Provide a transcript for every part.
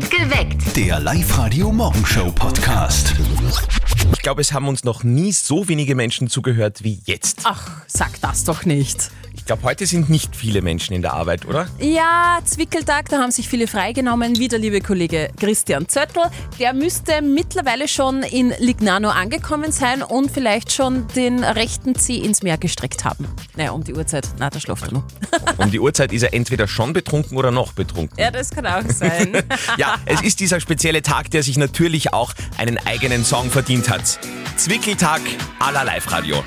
Geweckt. Der Live-Radio-Morgenshow-Podcast. Ich glaube, es haben uns noch nie so wenige Menschen zugehört wie jetzt. Ach, sag das doch nicht. Ich glaube, heute sind nicht viele Menschen in der Arbeit, oder? Ja, Zwickeltag, da haben sich viele freigenommen, wie der liebe Kollege Christian Zöttl. Der müsste mittlerweile schon in Lignano angekommen sein und vielleicht schon den rechten Zeh ins Meer gestreckt haben. Naja, um die Uhrzeit. Na, da schläft er noch. Um die Uhrzeit ist er entweder schon betrunken oder noch betrunken. Ja, das kann auch sein. Ja, es ist dieser spezielle Tag, der sich natürlich auch einen eigenen Song verdient hat. Zwickeltag à la Live-Radio.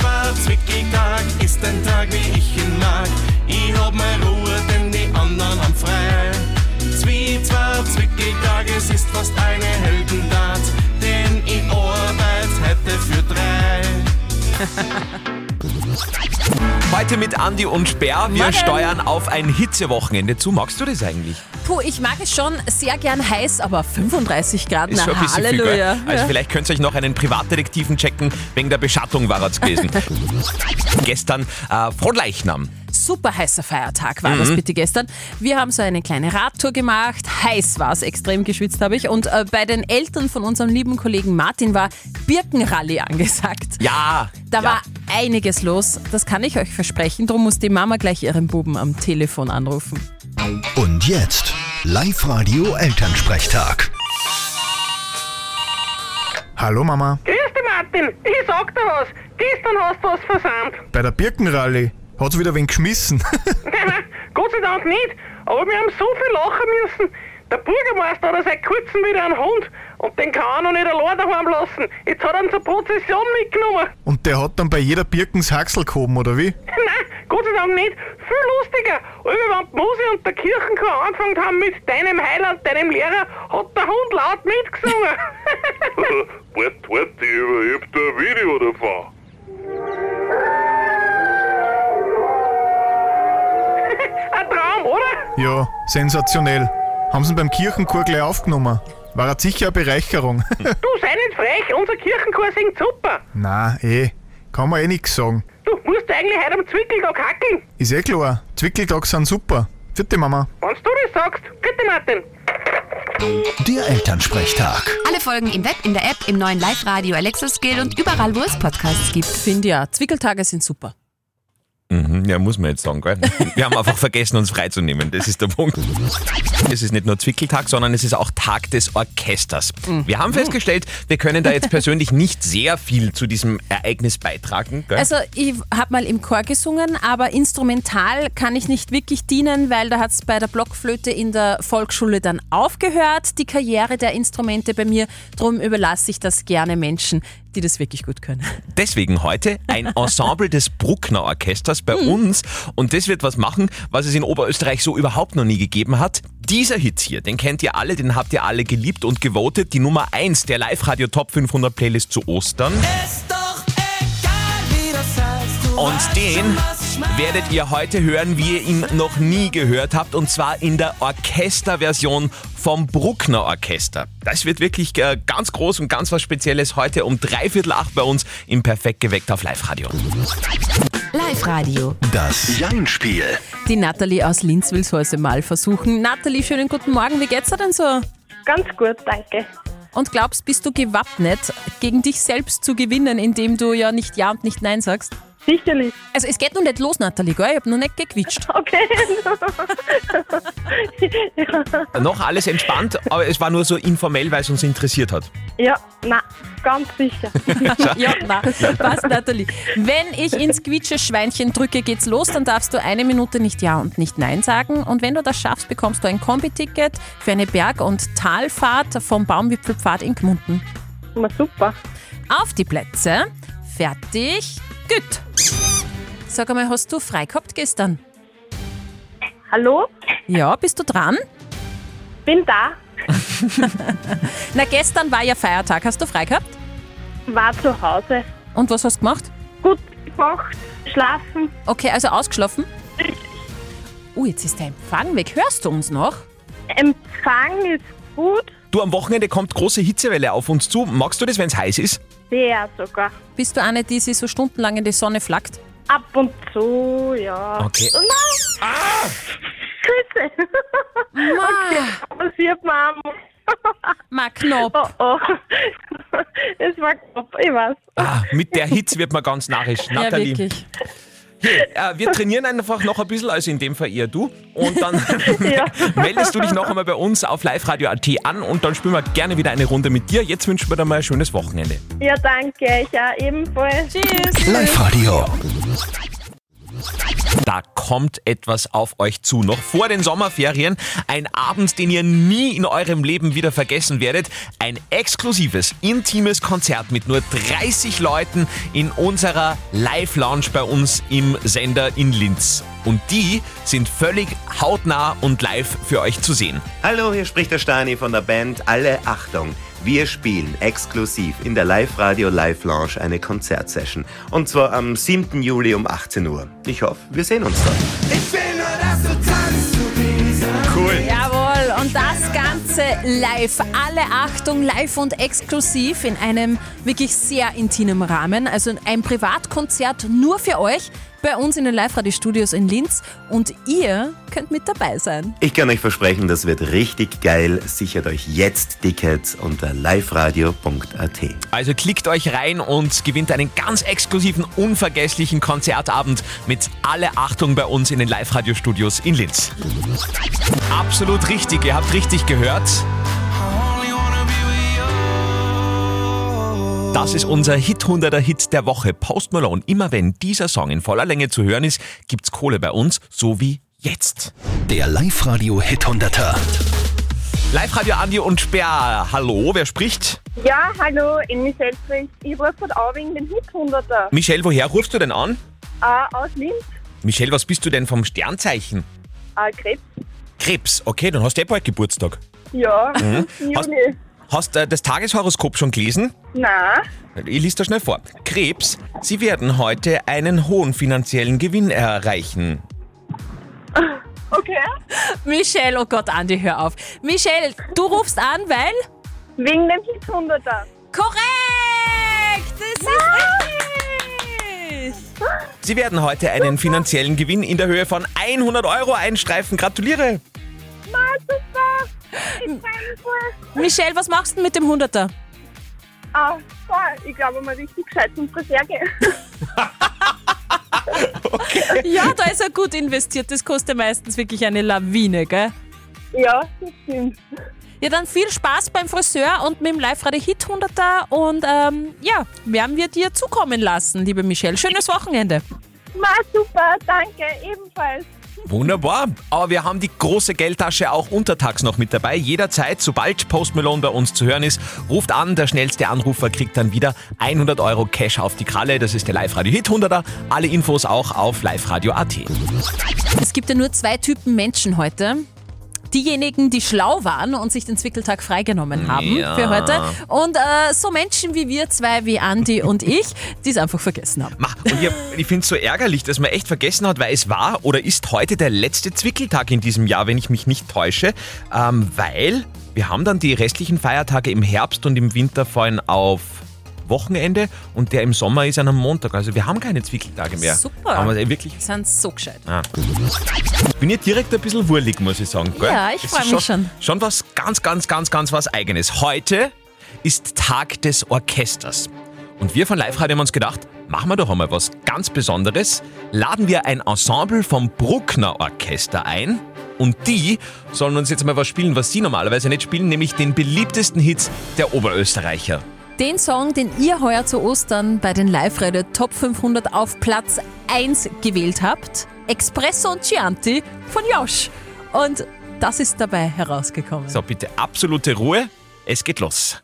Zwar Zwickeltag ist ein Tag, wie ich ihn mag. Ich hab meine Ruhe, denn die anderen haben frei. Zwar Zwickeltag, es ist fast eine Heldentat, denn ich arbeite heute für drei. Heute mit Andi und Sperr. Wir Morgen. steuern auf ein Hitzewochenende zu. Magst du das eigentlich? Puh, ich mag es schon sehr gern heiß, aber 35 Grad, Ist na schon ein bisschen viel, Halleluja. gell? Also Ja. vielleicht könnt ihr euch noch einen Privatdetektiven checken. Wegen der Beschattung war es gewesen. Gestern äh, Frohleichnam. Super heißer Feiertag Mhm. war das bitte gestern. Wir haben so eine kleine Radtour gemacht. Heiß war es, extrem geschwitzt habe ich. Und äh, bei den Eltern von unserem lieben Kollegen Martin war Birkenrallye angesagt. Ja. Da ja. war einiges los, das kann ich euch versprechen. Darum muss die Mama gleich ihren Buben am Telefon anrufen. Und jetzt Live-Radio Elternsprechtag. Hallo Mama, Grüß dich, Martin. Ich sag dir was. Gestern hast du was versandt. bei der Birkenrallye hat's wieder wen geschmissen. Gott sei Dank nicht. Aber wir haben so viel lachen müssen. Der Bürgermeister hat seit kurzem wieder einen Hund. Und den kann er noch nicht allein daheim lassen. Jetzt hat er ihn zur Prozession mitgenommen. Und der hat dann bei jeder Birkens Haxel gehoben, oder wie? Nein, Gott sei Dank nicht. Viel lustiger. Aber wenn die Musi und der Kirchenchor angefangen haben mit deinem Heiland, deinem Lehrer, hat der Hund laut mitgesungen. Wart, wart, ich hab da ein Video davon. Ein Traum, oder? Ja, sensationell. Haben sie ihn beim Kirchenchor gleich aufgenommen. War halt sicher eine Bereicherung. Du, sei nicht frech. Unser Kirchenchor singt super. Na, eh, kann man eh nix sagen. Du musst eigentlich heute am Zwickeltag hackeln. Ist eh klar, Zwickeltag sind super. Vierte Mama. Wenn du das sagst. Bitte, Martin. Der Elternsprechtag. Alle Folgen im Web, in der App, im neuen Live-Radio Alexa Skill und überall, wo es Podcasts gibt. Finde ja, Zwickeltage sind super. Mhm, ja, muss man jetzt sagen, gell? Wir haben einfach vergessen, uns freizunehmen. Das ist der Punkt. Es ist nicht nur Zwickeltag, sondern es ist auch Tag des Orchesters. Wir haben festgestellt, wir können da jetzt persönlich nicht sehr viel zu diesem Ereignis beitragen. Gell? Also ich habe mal im Chor gesungen, aber instrumental kann ich nicht wirklich dienen, weil da hat es bei der Blockflöte in der Volksschule dann aufgehört, die Karriere der Instrumente bei mir. Drum überlasse ich das gerne Menschen, die das wirklich gut können. Deswegen heute ein Ensemble des Bruckner Orchesters bei uns. Und das wird was machen, was es in Oberösterreich so überhaupt noch nie gegeben hat. Dieser Hit hier, den kennt ihr alle, den habt ihr alle geliebt und gewotet. Die Nummer 1 der Live-Radio Top 500 Playlist zu Ostern. Und den werdet ihr heute hören, wie ihr ihn noch nie gehört habt, und zwar in der Orchesterversion vom Bruckner Orchester. Das wird wirklich äh, ganz groß und ganz was Spezielles heute um dreiviertel acht bei uns im Perfekt geweckt auf Live-Radio. Live-Radio. Das Jein-Spiel. Die Nathalie aus Linz will es heute mal versuchen. Nathalie, schönen guten Morgen. Wie geht's dir denn so? Ganz gut, danke. Und glaubst, bist du gewappnet, gegen dich selbst zu gewinnen, indem du ja nicht Ja und nicht Nein sagst? Sicherlich. Also es geht noch nicht los, Nathalie, gell? Ich hab noch nicht gequitscht. Okay. Noch alles entspannt, aber es war nur so informell, weil es uns interessiert hat. ja, na, ganz sicher. Ja, na, passt, Nathalie. Wenn ich ins Quietsche-Schweinchen drücke, geht's los, dann darfst du eine Minute nicht Ja und nicht Nein sagen. Und wenn du das schaffst, bekommst du ein Kombi-Ticket für eine Berg- und Talfahrt vom Baumwipfelpfad in Gmunden. Na, super. Auf die Plätze. Fertig. Gut. Sag einmal, hast du frei gehabt gestern? Hallo? Ja, bist du dran? Bin da. Na, gestern war ja Feiertag. Hast du frei gehabt? War zu Hause. Und was hast du gemacht? Gut gemacht. Schlafen. Okay, also ausgeschlafen? Oh, jetzt ist der Empfang weg. Hörst du uns noch? Empfang ist gut. Du, am Wochenende kommt große Hitzewelle auf uns zu. Magst du das, wenn es heiß ist? Sehr sogar. Bist du eine, die sich so stundenlang in die Sonne flackt? Ab und zu, ja. Okay. Oh nein! Ah! Grüße! okay, passiert mir einmal. Mal knapp. Oh, oh. Es war knapp, ich weiß. Ah, mit der Hitze wird man ganz narrisch. Ja, Nathalie, wirklich. äh, wir trainieren einfach noch ein bisschen, also in dem Fall eher du. Und dann meldest du dich noch einmal bei uns auf liveradio.at an und dann spielen wir gerne wieder eine Runde mit dir. Jetzt wünschen wir dir mal ein schönes Wochenende. Ja, danke. Ich auch ebenfalls. Tschüss. Live-Radio. Da kommt etwas auf euch zu. Noch vor den Sommerferien. Ein Abend, den ihr nie in eurem Leben wieder vergessen werdet. Ein exklusives, intimes Konzert mit nur 30 Leuten in unserer Live-Lounge bei uns im Sender in Linz. Und die sind völlig hautnah und live für euch zu sehen. Hallo, hier spricht der Stani von der Band Alle Achtung. Wir spielen exklusiv in der Live-Radio Live Lounge eine Konzertsession. Und zwar am 7. Juli um 18 Uhr. Ich hoffe, wir sehen uns dort. Cool. Jawohl, und das Ganze live. Alle Achtung, live und exklusiv in einem wirklich sehr intimen Rahmen. Also ein Privatkonzert nur für euch bei uns in den Live-Radio-Studios in Linz. Und ihr könnt mit dabei sein. Ich kann euch versprechen, das wird richtig geil. Sichert euch jetzt Tickets unter liveradio.at. Also klickt euch rein und gewinnt einen ganz exklusiven, unvergesslichen Konzertabend mit alle Achtung bei uns in den Live-Radio-Studios in Linz. Absolut richtig, ihr habt richtig gehört. Das ist unser Hit 100er Hit der Woche. Post Malone. Immer wenn dieser Song in voller Länge zu hören ist, gibt's Kohle bei uns, so wie jetzt. Der Live-Radio Hit 100er. Live-Radio Andi und Sperr. Hallo, wer spricht? Ja, hallo, in Michelle spricht. Ich rufe gerade an wegen den Hit 100er. Michelle, woher rufst du denn an? Äh, aus Linz. Michelle, was bist du denn vom Sternzeichen? Äh, Krebs. Krebs. Okay, dann hast du eh bald Geburtstag. Ja, Mhm. im Hast- Juni. Hast äh, das Tageshoroskop schon gelesen? Nein. Ich lese da schnell vor. Krebs, Sie werden heute einen hohen finanziellen Gewinn erreichen. Okay. Michelle, oh Gott, Andi, hör auf. Michelle, du rufst an, weil? Wegen dem Hit 100er. Korrekt! Das ist richtig! Sie werden heute einen finanziellen Gewinn in der Höhe von 100 Euro einstreifen. Gratuliere! Na, super. Michelle, was machst du denn mit dem 100er? Ah, voll. Ich glaube, mal richtig gescheit zum Friseur gehen. Ja, da ist er gut investiert. Das kostet meistens wirklich eine Lawine, gell? ja, das stimmt. Ja, dann viel Spaß beim Friseur und mit dem Live-Radio Hit 100er und ähm, ja, werden wir dir zukommen lassen, liebe Michelle. Schönes Wochenende. Na, super. Danke. Ebenfalls. Wunderbar. Aber wir haben die große Geldtasche auch untertags noch mit dabei. Jederzeit, sobald Post Malone bei uns zu hören ist, ruft an. Der schnellste Anrufer kriegt dann wieder 100 Euro Cash auf die Kralle. Das ist der Live-Radio Hit 100er. Alle Infos auch auf liveradio.at. Es gibt ja nur zwei Typen Menschen heute. Diejenigen, die schlau waren und sich den Zwickeltag freigenommen haben Ja. für heute. Und äh, so Menschen wie wir zwei, wie Andi und ich, die es einfach vergessen haben. Ma, Und ich, ich finde es so ärgerlich, dass man echt vergessen hat, weil es war oder ist heute der letzte Zwickeltag in diesem Jahr, wenn ich mich nicht täusche. Ähm, weil wir haben dann die restlichen Feiertage im Herbst und im Winter fallen auf Wochenende und der im Sommer ist an einem Montag. Also wir haben keine Zwickeltage mehr. Super. Haben wir wirklich. Die sind so gescheit. Ah. Ich bin ja direkt ein bisschen wurlig, muss ich sagen. Gell? Ja, ich Es freu ist mich schon. Schon was ganz, ganz, ganz, ganz was Eigenes. Heute ist Tag des Orchesters. Und wir von Live Radio haben uns gedacht, machen wir doch einmal was ganz Besonderes. Laden wir ein Ensemble vom Bruckner Orchester ein. Und die sollen uns jetzt mal was spielen, was sie normalerweise nicht spielen, nämlich den beliebtesten Hits der Oberösterreicher. Den Song, den ihr heuer zu Ostern bei den Live-Radio Top 500 auf Platz 1 gewählt habt, Espresso und Chianti von Josh. Und das ist dabei herausgekommen. So, bitte absolute Ruhe. Es geht los.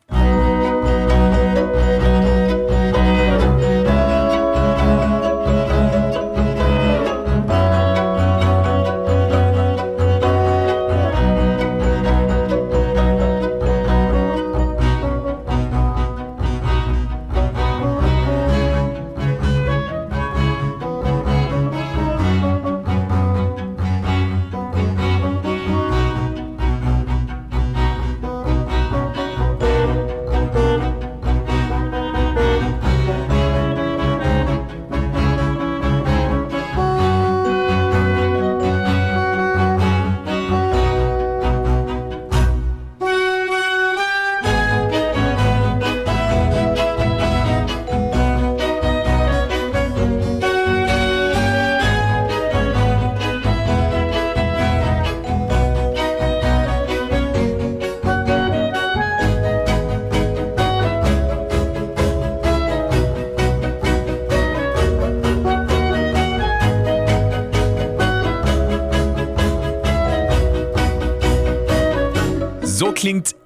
Klingt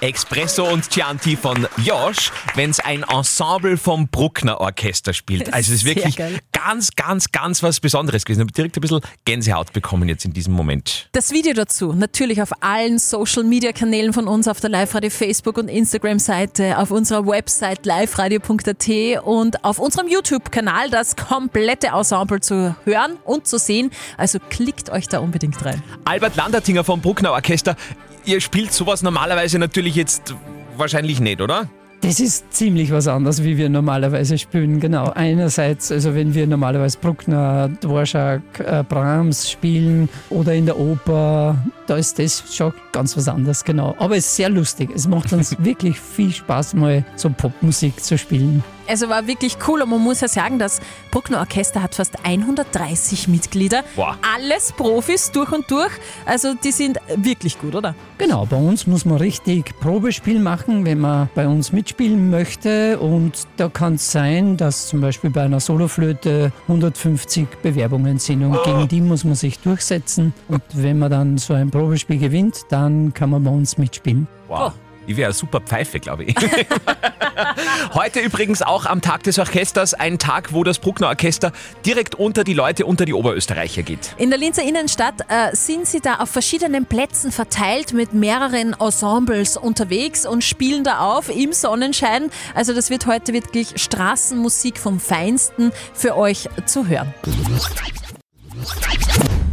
Espresso und Chianti von Josh, wenn es ein Ensemble vom Bruckner Orchester spielt. Also es ist wirklich ganz, ganz, ganz was Besonderes gewesen. Ich habe direkt ein bisschen Gänsehaut bekommen jetzt in diesem Moment. Das Video dazu natürlich auf allen Social Media Kanälen von uns, auf der Live-Radio Facebook und Instagram-Seite, auf unserer Website liveradio.at und auf unserem YouTube-Kanal das komplette Ensemble zu hören und zu sehen. Also klickt euch da unbedingt rein. Albert Landertinger vom Bruckner Orchester, ihr spielt sowas normalerweise natürlich jetzt wahrscheinlich nicht, oder? Das ist ziemlich was anderes, wie wir normalerweise spielen. Genau. Einerseits, also wenn wir normalerweise Bruckner, Dvorak, äh, Brahms spielen oder in der Oper, da ist das schon ganz was anderes, genau. Aber es ist sehr lustig. Es macht uns wirklich viel Spaß, mal so Popmusik zu spielen. Also war wirklich cool und man muss ja sagen, das Bruckner Orchester hat fast 130 Mitglieder. Wow. Alles Profis durch und durch. Also die sind wirklich gut, oder? Genau, bei uns muss man richtig Probespiel machen, wenn man bei uns mitspielen möchte. Und da kann es sein, dass zum Beispiel bei einer Soloflöte 150 Bewerbungen sind und gegen die muss man sich durchsetzen. Und wenn man dann so ein Probespiel gewinnt, dann kann man bei uns mitspielen. Wow. Ich wäre eine super Pfeife, glaube ich. Heute übrigens auch am Tag des Orchesters ein Tag, wo das Bruckner Orchester direkt unter die Leute, unter die Oberösterreicher geht. In der Linzer Innenstadt äh, sind sie da auf verschiedenen Plätzen verteilt mit mehreren Ensembles unterwegs und spielen da auf im Sonnenschein. Also das wird heute wirklich Straßenmusik vom Feinsten für euch zu hören.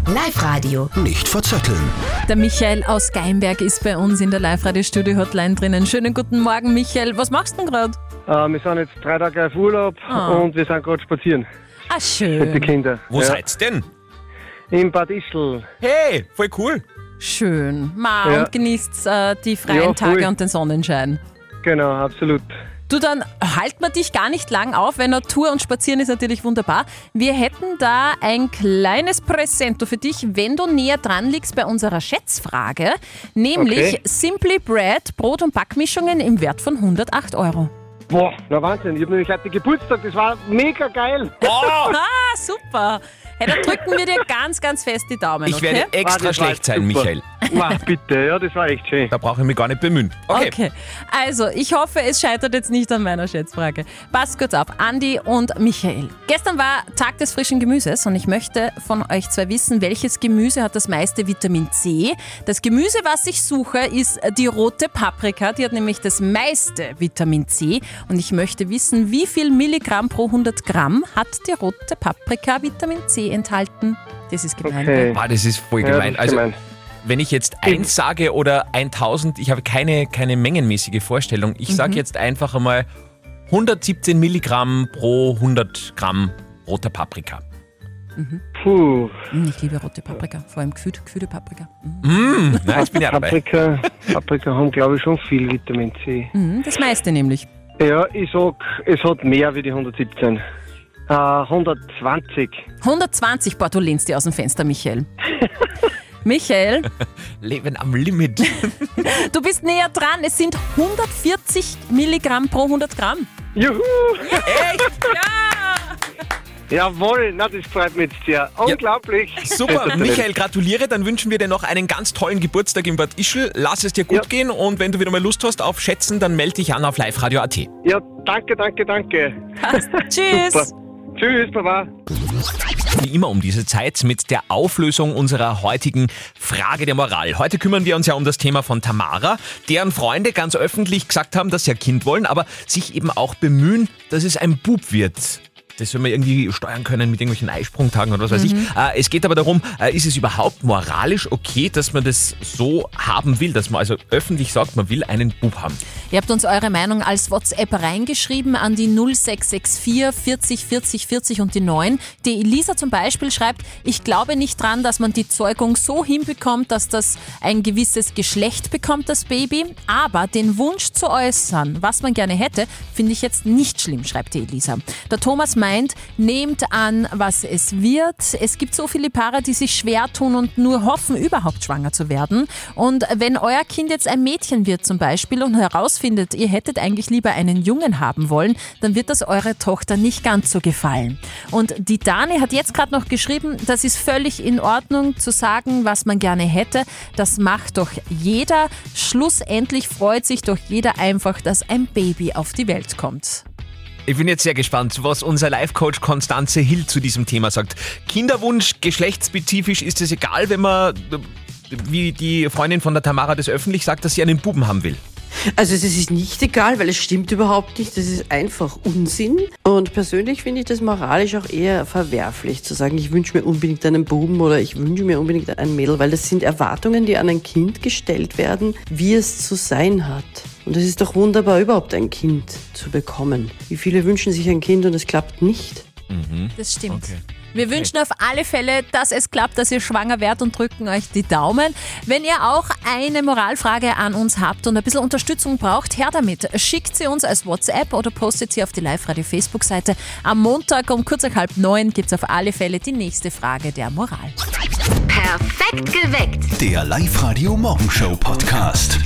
Live-Radio. Nicht verzetteln. Der Michael aus Geimberg ist bei uns in der Live-Radio-Studio-Hotline drinnen. Schönen guten Morgen, Michael. Was machst du denn gerade? Äh, wir sind jetzt drei Tage auf Urlaub Ah. und wir sind gerade spazieren Ah, mit den schön. Kindern. Wo ja. seid's denn? In Bad Ischl. Hey, voll cool. Schön. Ma, Ja. und genießt äh, die freien Ja, voll. Tage und den Sonnenschein. Genau, absolut. Du, dann halt man dich gar nicht lang auf, weil Natur und Spazieren ist natürlich wunderbar. Wir hätten da ein kleines Präsento für dich, wenn du näher dran liegst bei unserer Schätzfrage, nämlich Okay. Simply Bread Brot- und Backmischungen im Wert von 108 Euro. Boah, na Wahnsinn. Ich habe nämlich heute Geburtstag, das war mega geil. Oh, Ah, super. Hey, da drücken wir dir ganz, ganz fest die Daumen, ich okay? werde extra Ah, das war schlecht sein, super. Michael. Wow, bitte, ja, das war echt schön. Da brauche ich mich gar nicht bemühen. Okay. Okay, also ich hoffe, es scheitert jetzt nicht an meiner Schätzfrage. Passt kurz auf, Andi und Michael. Gestern war Tag des frischen Gemüses und ich möchte von euch zwei wissen, welches Gemüse hat das meiste Vitamin C. Das Gemüse, was ich suche, ist die rote Paprika. Die hat nämlich das meiste Vitamin C und ich möchte wissen, wie viel Milligramm pro 100 Gramm hat die rote Paprika Vitamin C enthalten. Das ist gemein. Okay. Ah, das ist voll Ja, gemein. das ist Also, gemein. wenn ich jetzt eins sage oder 1000, ich habe keine, keine mengenmäßige Vorstellung. Ich sage jetzt einfach einmal 117 Milligramm pro 100 Gramm roter Paprika. Puh, Mm, Ich liebe rote Paprika, vor allem gefühlte, gefühlte Paprika. Mm, na, jetzt bin ich auch dabei. Paprika, Paprika haben, glaube ich, schon viel Vitamin C. Mhm, Das meiste nämlich. Ja, ich sag, es hat mehr wie die 117. Äh, 120. 120, boah, du lehnst dir aus dem Fenster, Michael. Michael, Leben am Limit. du bist näher dran. Es sind 140 Milligramm pro 100 Gramm. Juhu! Echt? Jawohl, na, das freut mich jetzt sehr. Unglaublich. Super, Michael, gratuliere. Dann wünschen wir dir noch einen ganz tollen Geburtstag in Bad Ischl. Lass es dir gut Ja. gehen und wenn du wieder mal Lust hast auf Schätzen, dann melde dich an auf liveradio.at. Ja, danke, danke, danke. Passt. Tschüss. Super. Tschüss, Baba. Wie immer um diese Zeit mit der Auflösung unserer heutigen Frage der Moral. Heute kümmern wir uns ja um das Thema von Tamara, deren Freunde ganz öffentlich gesagt haben, dass sie ein Kind wollen, aber sich eben auch bemühen, dass es ein Bub wird. Das soll man irgendwie steuern können mit irgendwelchen Eisprungtagen oder was weiß ich. Äh, es geht aber darum, äh, ist es überhaupt moralisch okay, dass man das so haben will, dass man also öffentlich sagt, man will einen Bub haben. Ihr habt uns eure Meinung als WhatsApp reingeschrieben an die 0664 40 40 40 und die 9. Die Elisa zum Beispiel schreibt, ich glaube nicht dran, dass man die Zeugung so hinbekommt, dass das ein gewisses Geschlecht bekommt, das Baby. Aber den Wunsch zu äußern, was man gerne hätte, finde ich jetzt nicht schlimm, schreibt die Elisa. Der Thomas meint, meint, nehmt an, was es wird. Es gibt so viele Paare, die sich schwer tun und nur hoffen, überhaupt schwanger zu werden. Und wenn euer Kind jetzt ein Mädchen wird zum Beispiel und herausfindet, ihr hättet eigentlich lieber einen Jungen haben wollen, dann wird das eurer Tochter nicht ganz so gefallen. Und die Dani hat jetzt gerade noch geschrieben, das ist völlig in Ordnung zu sagen, was man gerne hätte. Das macht doch jeder. Schlussendlich freut sich doch jeder einfach, dass ein Baby auf die Welt kommt. Ich bin jetzt sehr gespannt, was unser Life-Coach Konstanze Hill zu diesem Thema sagt. Kinderwunsch, geschlechtsspezifisch, ist es egal, wenn man, wie die Freundin von der Tamara das öffentlich sagt, dass sie einen Buben haben will? Also es ist nicht egal, weil es stimmt überhaupt nicht. Das ist einfach Unsinn. Und persönlich finde ich das moralisch auch eher verwerflich, zu sagen, ich wünsche mir unbedingt einen Buben oder ich wünsche mir unbedingt ein Mädel, weil das sind Erwartungen, die an ein Kind gestellt werden, wie es zu sein hat. Und es ist doch wunderbar, überhaupt ein Kind zu bekommen. Wie viele wünschen sich ein Kind und es klappt nicht? Das stimmt. Wir wünschen auf alle Fälle, dass es klappt, dass ihr schwanger werdet und drücken euch die Daumen. Wenn ihr auch eine Moralfrage an uns habt und ein bisschen Unterstützung braucht, her damit. Schickt sie uns als WhatsApp oder postet sie auf die Live-Radio-Facebook-Seite. Am Montag um kurz nach halb neun gibt es auf alle Fälle die nächste Frage der Moral. Perfekt geweckt. Der Live-Radio Morgenshow Podcast.